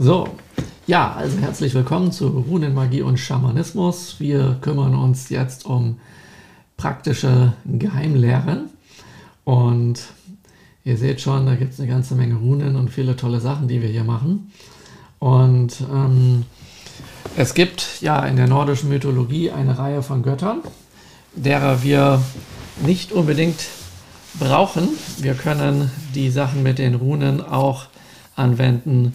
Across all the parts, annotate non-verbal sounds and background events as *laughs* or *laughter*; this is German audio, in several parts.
So, ja, also herzlich willkommen zu Runenmagie und Schamanismus. Wir kümmern uns jetzt um praktische Geheimlehren. Und ihr seht schon, da gibt es eine ganze Menge Runen und viele tolle Sachen, die wir hier machen. Und ähm, es gibt ja in der nordischen Mythologie eine Reihe von Göttern, derer wir nicht unbedingt brauchen. Wir können die Sachen mit den Runen auch anwenden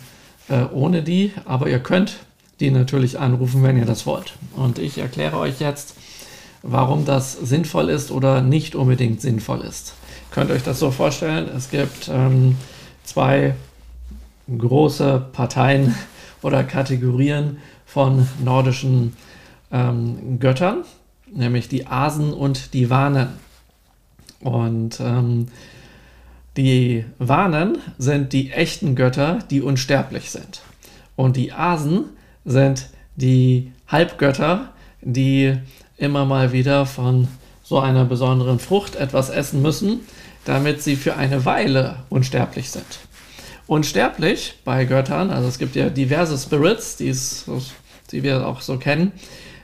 äh, ohne die, aber ihr könnt die natürlich anrufen, wenn ihr das wollt. Und ich erkläre euch jetzt, warum das sinnvoll ist oder nicht unbedingt sinnvoll ist. Könnt euch das so vorstellen? Es gibt ähm, zwei große Parteien *laughs* oder Kategorien von nordischen ähm, Göttern, nämlich die Asen und die Wanen. Und ähm, die Wanen sind die echten Götter, die unsterblich sind. Und die Asen sind die Halbgötter, die immer mal wieder von so einer besonderen Frucht etwas essen müssen, damit sie für eine Weile unsterblich sind. Unsterblich bei Göttern, also es gibt ja diverse Spirits, die wir auch so kennen,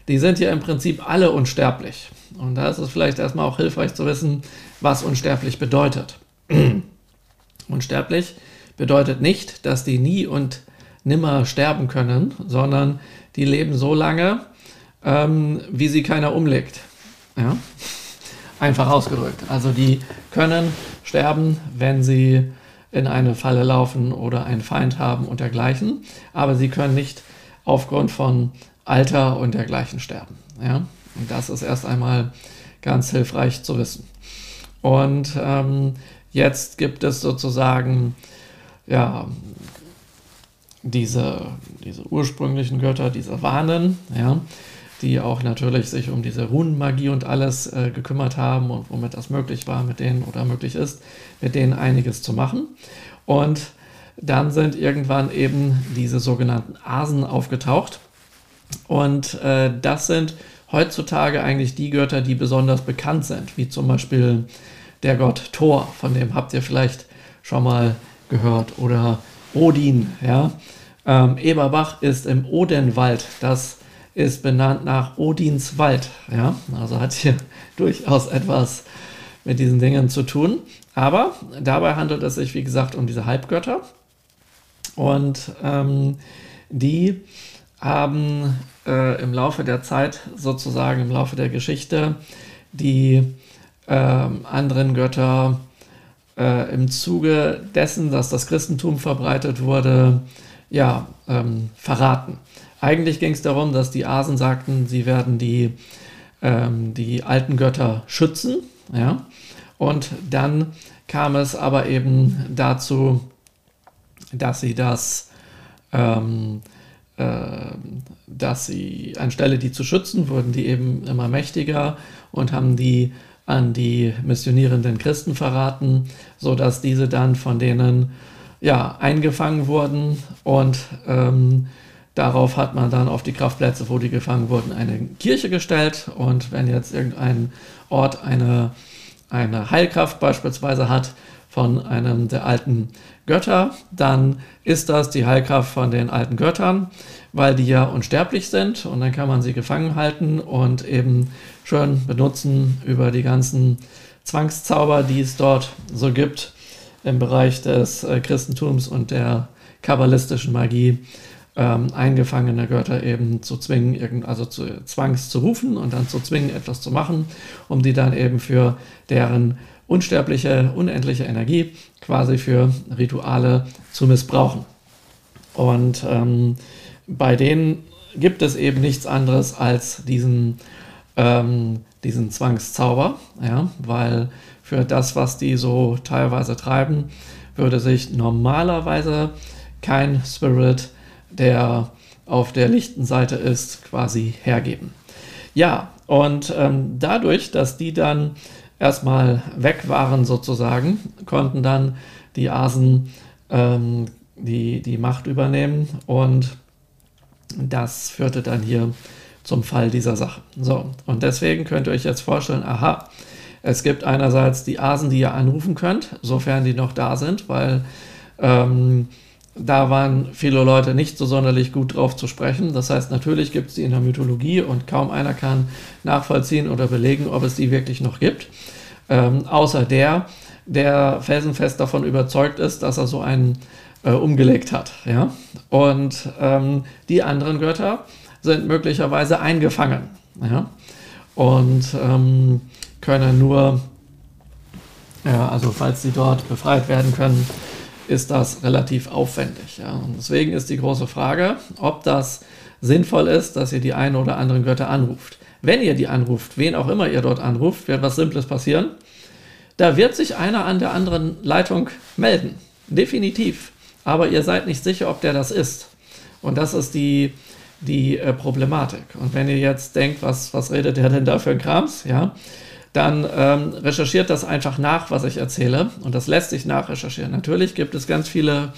die sind ja im Prinzip alle unsterblich. Und da ist es vielleicht erstmal auch hilfreich zu wissen, was unsterblich bedeutet. *clears throat* Unsterblich bedeutet nicht, dass die nie und nimmer sterben können, sondern die leben so lange, ähm, wie sie keiner umlegt. Ja? Einfach ausgedrückt. Also die können sterben, wenn sie in eine Falle laufen oder einen Feind haben und dergleichen, aber sie können nicht aufgrund von Alter und dergleichen sterben. Ja? Und das ist erst einmal ganz hilfreich zu wissen. Und ähm, jetzt gibt es sozusagen ja, diese, diese ursprünglichen Götter, diese Wanen, ja, die auch natürlich sich um diese Runenmagie und alles äh, gekümmert haben und womit das möglich war, mit denen oder möglich ist, mit denen einiges zu machen. Und dann sind irgendwann eben diese sogenannten Asen aufgetaucht. Und äh, das sind heutzutage eigentlich die Götter, die besonders bekannt sind, wie zum Beispiel der Gott Thor, von dem habt ihr vielleicht schon mal gehört, oder Odin, ja. Ähm, Eberbach ist im Odenwald, das ist benannt nach Odins Wald, ja. Also hat hier *laughs* durchaus etwas mit diesen Dingen zu tun. Aber dabei handelt es sich, wie gesagt, um diese Halbgötter. Und ähm, die haben äh, im Laufe der Zeit, sozusagen im Laufe der Geschichte, die äh, anderen Götter äh, im Zuge dessen, dass das Christentum verbreitet wurde, ja, ähm, verraten. Eigentlich ging es darum, dass die Asen sagten, sie werden die, ähm, die alten Götter schützen. Ja? Und dann kam es aber eben dazu, dass sie das ähm, ähm, dass sie anstelle die zu schützen, wurden die eben immer mächtiger und haben die an die missionierenden Christen verraten, sodass diese dann von denen ja, eingefangen wurden. Und ähm, darauf hat man dann auf die Kraftplätze, wo die gefangen wurden, eine Kirche gestellt. Und wenn jetzt irgendein Ort eine, eine Heilkraft beispielsweise hat von einem der alten Götter, dann ist das die Heilkraft von den alten Göttern, weil die ja unsterblich sind. Und dann kann man sie gefangen halten und eben schön benutzen über die ganzen Zwangszauber, die es dort so gibt im Bereich des äh, Christentums und der kabbalistischen Magie. Ähm, eingefangene Götter eben zu zwingen, also zu zwangs zu rufen und dann zu zwingen, etwas zu machen, um die dann eben für deren unsterbliche, unendliche Energie quasi für Rituale zu missbrauchen. Und ähm, bei denen gibt es eben nichts anderes als diesen, ähm, diesen Zwangszauber, ja, weil für das, was die so teilweise treiben, würde sich normalerweise kein Spirit, der auf der lichten Seite ist, quasi hergeben. Ja, und ähm, dadurch, dass die dann erstmal weg waren sozusagen, konnten dann die Asen ähm, die, die Macht übernehmen und das führte dann hier zum Fall dieser Sache. So, und deswegen könnt ihr euch jetzt vorstellen, aha, es gibt einerseits die Asen, die ihr anrufen könnt, sofern die noch da sind, weil ähm, da waren viele Leute nicht so sonderlich gut drauf zu sprechen. Das heißt, natürlich gibt es die in der Mythologie und kaum einer kann nachvollziehen oder belegen, ob es die wirklich noch gibt. Ähm, außer der, der felsenfest davon überzeugt ist, dass er so einen äh, umgelegt hat. Ja? Und ähm, die anderen Götter sind möglicherweise eingefangen ja? und ähm, können nur, ja, also falls sie dort befreit werden können, ist das relativ aufwendig. Ja? Und deswegen ist die große Frage, ob das sinnvoll ist, dass ihr die einen oder anderen Götter anruft. Wenn ihr die anruft, wen auch immer ihr dort anruft, wird was Simples passieren. Da wird sich einer an der anderen Leitung melden. Definitiv. Aber ihr seid nicht sicher, ob der das ist. Und das ist die, die äh, Problematik. Und wenn ihr jetzt denkt, was, was redet der denn da für ein Krams, ja, dann ähm, recherchiert das einfach nach, was ich erzähle. Und das lässt sich nachrecherchieren. Natürlich gibt es ganz viele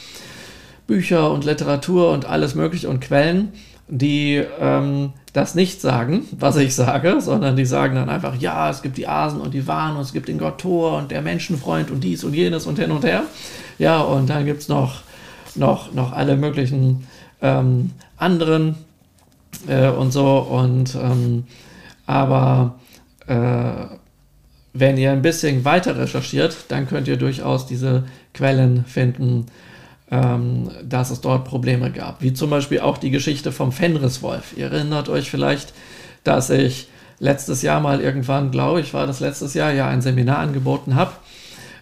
Bücher und Literatur und alles Mögliche und Quellen, die ähm, das nicht sagen, was ich sage, sondern die sagen dann einfach, ja, es gibt die Asen und die Waren und es gibt den Gott Thor und der Menschenfreund und dies und jenes und hin und her. Ja, und dann gibt es noch, noch, noch alle möglichen ähm, anderen äh, und so. Und ähm, aber äh, wenn ihr ein bisschen weiter recherchiert, dann könnt ihr durchaus diese Quellen finden, ähm, dass es dort Probleme gab. Wie zum Beispiel auch die Geschichte vom Fenriswolf. Ihr erinnert euch vielleicht, dass ich letztes Jahr mal irgendwann, glaube ich, war das letztes Jahr, ja ein Seminar angeboten habe,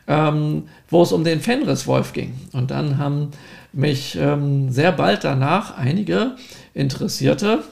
ähm, wo es um den Fenriswolf ging. Und dann haben mich ähm, sehr bald danach einige Interessierte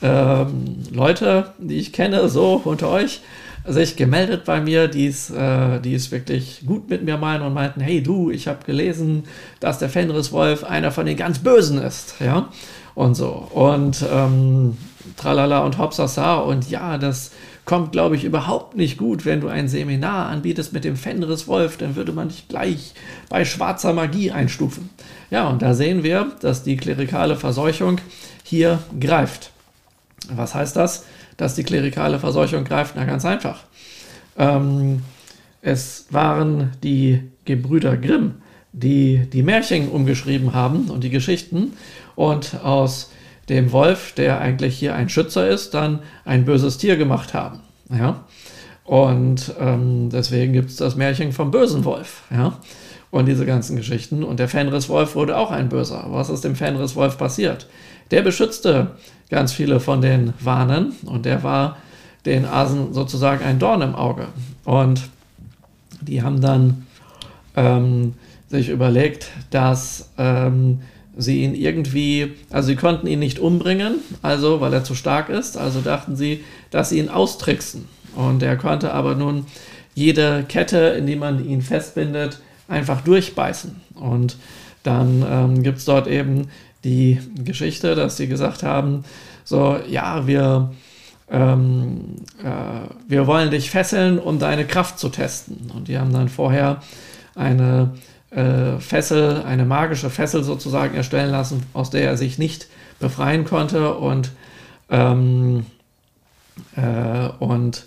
ähm, Leute, die ich kenne, so unter euch, sich gemeldet bei mir, die es, äh, es wirklich gut mit mir meinen und meinten, hey du, ich habe gelesen, dass der Fenriswolf einer von den ganz Bösen ist, ja, und so. Und ähm, tralala und hopsasa und ja, das kommt, glaube ich, überhaupt nicht gut, wenn du ein Seminar anbietest mit dem Fenriswolf, dann würde man dich gleich bei schwarzer Magie einstufen. Ja, und da sehen wir, dass die klerikale Verseuchung hier greift. Was heißt das? dass die klerikale Verseuchung greift? Na, ganz einfach. Ähm, es waren die Gebrüder Grimm, die die Märchen umgeschrieben haben und die Geschichten und aus dem Wolf, der eigentlich hier ein Schützer ist, dann ein böses Tier gemacht haben. Ja? Und ähm, deswegen gibt es das Märchen vom bösen Wolf. Ja? Und diese ganzen Geschichten. Und der Fenriswolf wurde auch ein Böser. Was ist dem Fenriswolf passiert? Der beschützte ganz viele von den Warnen und der war den Asen sozusagen ein Dorn im Auge. Und die haben dann ähm, sich überlegt, dass ähm, sie ihn irgendwie, also sie konnten ihn nicht umbringen, also weil er zu stark ist, also dachten sie, dass sie ihn austricksen. Und er konnte aber nun jede Kette, in die man ihn festbindet, einfach durchbeißen. Und dann ähm, gibt es dort eben die Geschichte, dass sie gesagt haben, so, ja, wir, ähm, äh, wir wollen dich fesseln, um deine Kraft zu testen. Und die haben dann vorher eine äh, Fessel, eine magische Fessel sozusagen erstellen lassen, aus der er sich nicht befreien konnte und ähm, äh, und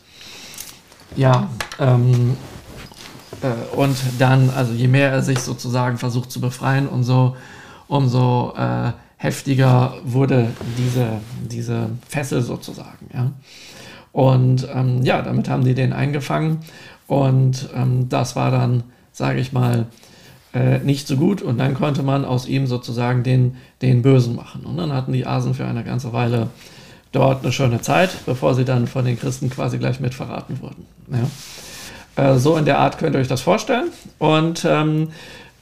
ja, ähm, äh, und dann, also je mehr er sich sozusagen versucht zu befreien, umso umso äh, heftiger wurde diese, diese Fessel sozusagen. Ja? Und ähm, ja, damit haben die den eingefangen und ähm, das war dann, sage ich mal, äh, nicht so gut und dann konnte man aus ihm sozusagen den, den Bösen machen. Und dann hatten die Asen für eine ganze Weile dort eine schöne Zeit, bevor sie dann von den Christen quasi gleich mit verraten wurden. Ja? Äh, so in der Art könnt ihr euch das vorstellen. Und ähm,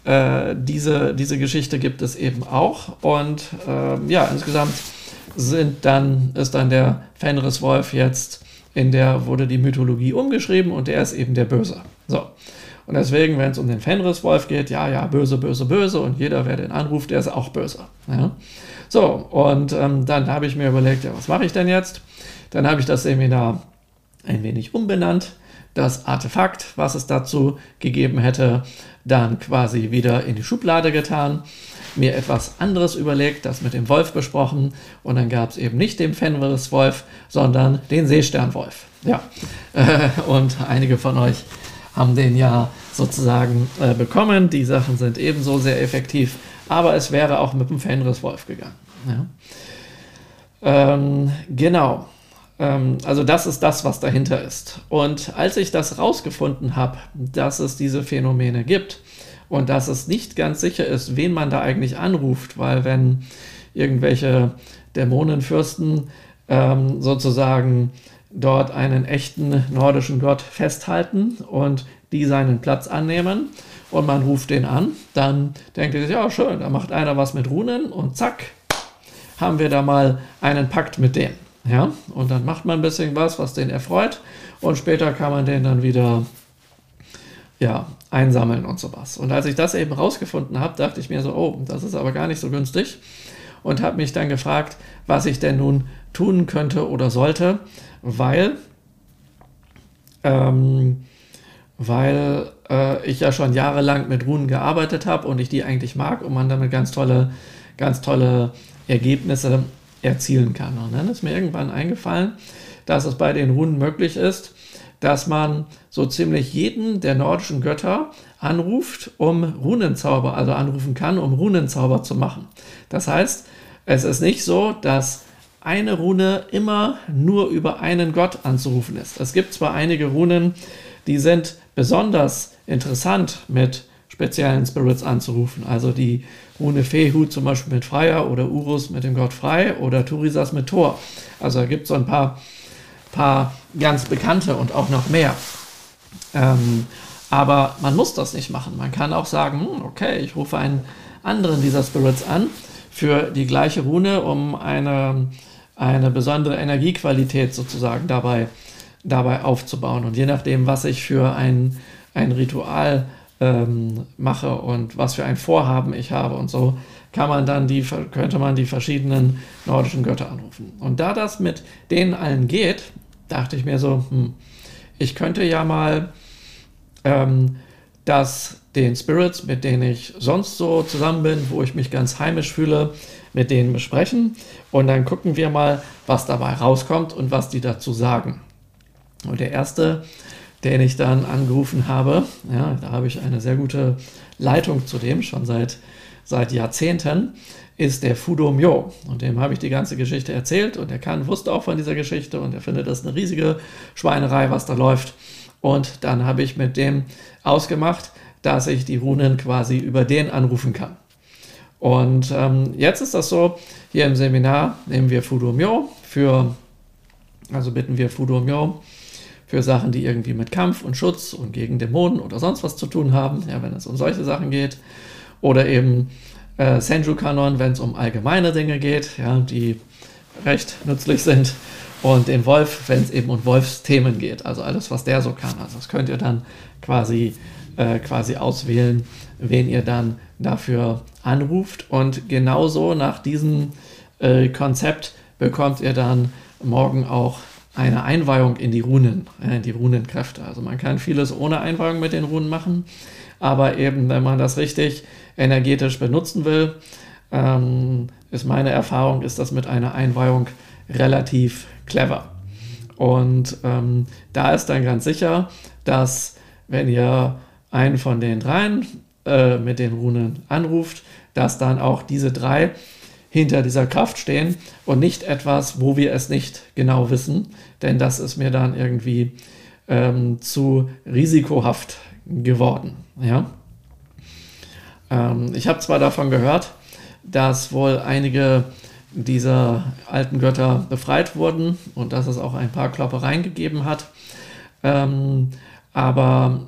äh, diese, diese Geschichte gibt es eben auch. Und äh, ja, insgesamt sind dann, ist dann der Fenriswolf jetzt in der wurde die Mythologie umgeschrieben und der ist eben der Böse. So. Und deswegen, wenn es um den Fenriswolf geht, ja, ja, böse, böse, böse und jeder, wer den anruft, der ist auch böse. Ja. So, und ähm, dann habe ich mir überlegt, ja, was mache ich denn jetzt? Dann habe ich das Seminar ein wenig umbenannt das Artefakt, was es dazu gegeben hätte, dann quasi wieder in die Schublade getan, mir etwas anderes überlegt, das mit dem Wolf besprochen und dann gab es eben nicht den Fenris-Wolf, sondern den Seesternwolf. Ja, *laughs* und einige von euch haben den ja sozusagen äh, bekommen. Die Sachen sind ebenso sehr effektiv aber es wäre auch mit dem Fenriswolf gegangen. Ja. Ähm, genau. Ähm, also das ist das, was dahinter ist. Und als ich das rausgefunden habe, dass es diese Phänomene gibt und dass es nicht ganz sicher ist, wen man da eigentlich anruft, weil wenn irgendwelche Dämonenfürsten ähm, sozusagen dort einen echten nordischen Gott festhalten und die seinen Platz annehmen und man ruft den an, dann denkt ihr sich, ja schön, da macht einer was mit Runen und zack, haben wir da mal einen Pakt mit dem. Ja, und dann macht man ein bisschen was, was den erfreut und später kann man den dann wieder ja, einsammeln und sowas. Und als ich das eben rausgefunden habe, dachte ich mir so, oh, das ist aber gar nicht so günstig und habe mich dann gefragt, was ich denn nun tun könnte oder sollte, weil, ähm, weil äh, ich ja schon jahrelang mit Runen gearbeitet habe und ich die eigentlich mag und man damit ganz tolle, ganz tolle Ergebnisse erzielen kann. Und dann ist mir irgendwann eingefallen, dass es bei den Runen möglich ist, dass man so ziemlich jeden der nordischen Götter anruft, um Runenzauber, also anrufen kann, um Runenzauber zu machen. Das heißt, es ist nicht so, dass eine Rune immer nur über einen Gott anzurufen ist. Es gibt zwar einige Runen, die sind besonders interessant mit speziellen Spirits anzurufen. Also die Rune Fehu zum Beispiel mit Freier oder Urus mit dem Gott Frei oder Turisas mit Thor. Also da gibt es so ein paar, paar ganz bekannte und auch noch mehr. Ähm, aber man muss das nicht machen. Man kann auch sagen, hm, okay, ich rufe einen anderen dieser Spirits an für die gleiche Rune, um eine, eine besondere Energiequalität sozusagen dabei, dabei aufzubauen. Und je nachdem, was ich für ein, ein Ritual ähm, mache und was für ein Vorhaben ich habe und so, kann man dann die, könnte man die verschiedenen nordischen Götter anrufen. Und da das mit denen allen geht, dachte ich mir so, hm, ich könnte ja mal ähm, das den Spirits, mit denen ich sonst so zusammen bin, wo ich mich ganz heimisch fühle, mit denen besprechen und dann gucken wir mal, was dabei rauskommt und was die dazu sagen. Und der erste den ich dann angerufen habe. Ja, da habe ich eine sehr gute Leitung zu dem, schon seit, seit Jahrzehnten, ist der Fudo Myo. Und dem habe ich die ganze Geschichte erzählt und er kann, wusste auch von dieser Geschichte und er findet das eine riesige Schweinerei, was da läuft. Und dann habe ich mit dem ausgemacht, dass ich die Runen quasi über den anrufen kann. Und ähm, jetzt ist das so, hier im Seminar nehmen wir Fudo Myo für, also bitten wir Fudo Myo für Sachen, die irgendwie mit Kampf und Schutz und gegen Dämonen oder sonst was zu tun haben, ja, wenn es um solche Sachen geht. Oder eben äh, Senju-Kanon, wenn es um allgemeine Dinge geht, ja, die recht nützlich sind. Und den Wolf, wenn es eben um Wolfsthemen geht, also alles, was der so kann. Also das könnt ihr dann quasi, äh, quasi auswählen, wen ihr dann dafür anruft. Und genauso nach diesem äh, Konzept bekommt ihr dann morgen auch eine Einweihung in die Runen, in die Runenkräfte. Also man kann vieles ohne Einweihung mit den Runen machen, aber eben, wenn man das richtig energetisch benutzen will, ähm, ist meine Erfahrung, ist das mit einer Einweihung relativ clever. Und ähm, da ist dann ganz sicher, dass wenn ihr einen von den dreien äh, mit den Runen anruft, dass dann auch diese drei hinter dieser Kraft stehen und nicht etwas, wo wir es nicht genau wissen, denn das ist mir dann irgendwie ähm, zu risikohaft geworden. Ja? Ähm, ich habe zwar davon gehört, dass wohl einige dieser alten Götter befreit wurden und dass es auch ein paar Kloppereien gegeben hat, ähm, aber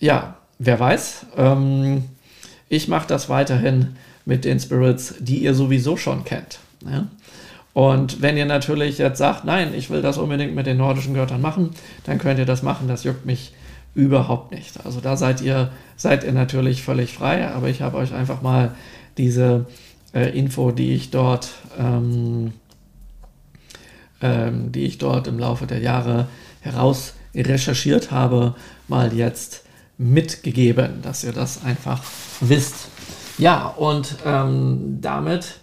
ja, wer weiß. Ähm, ich mache das weiterhin mit den Spirits, die ihr sowieso schon kennt. Ja? Und wenn ihr natürlich jetzt sagt, nein, ich will das unbedingt mit den nordischen Göttern machen, dann könnt ihr das machen. Das juckt mich überhaupt nicht. Also da seid ihr, seid ihr natürlich völlig frei, aber ich habe euch einfach mal diese äh, Info, die ich dort, ähm, ähm, die ich dort im Laufe der Jahre heraus recherchiert habe, mal jetzt mitgegeben, dass ihr das einfach wisst. Ja, und ähm, damit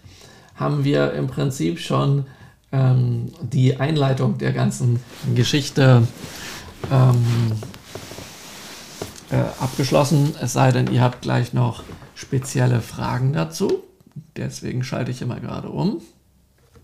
haben wir im Prinzip schon ähm, die Einleitung der ganzen Geschichte ähm, äh, abgeschlossen. Es sei denn, ihr habt gleich noch spezielle Fragen dazu. Deswegen schalte ich immer gerade um.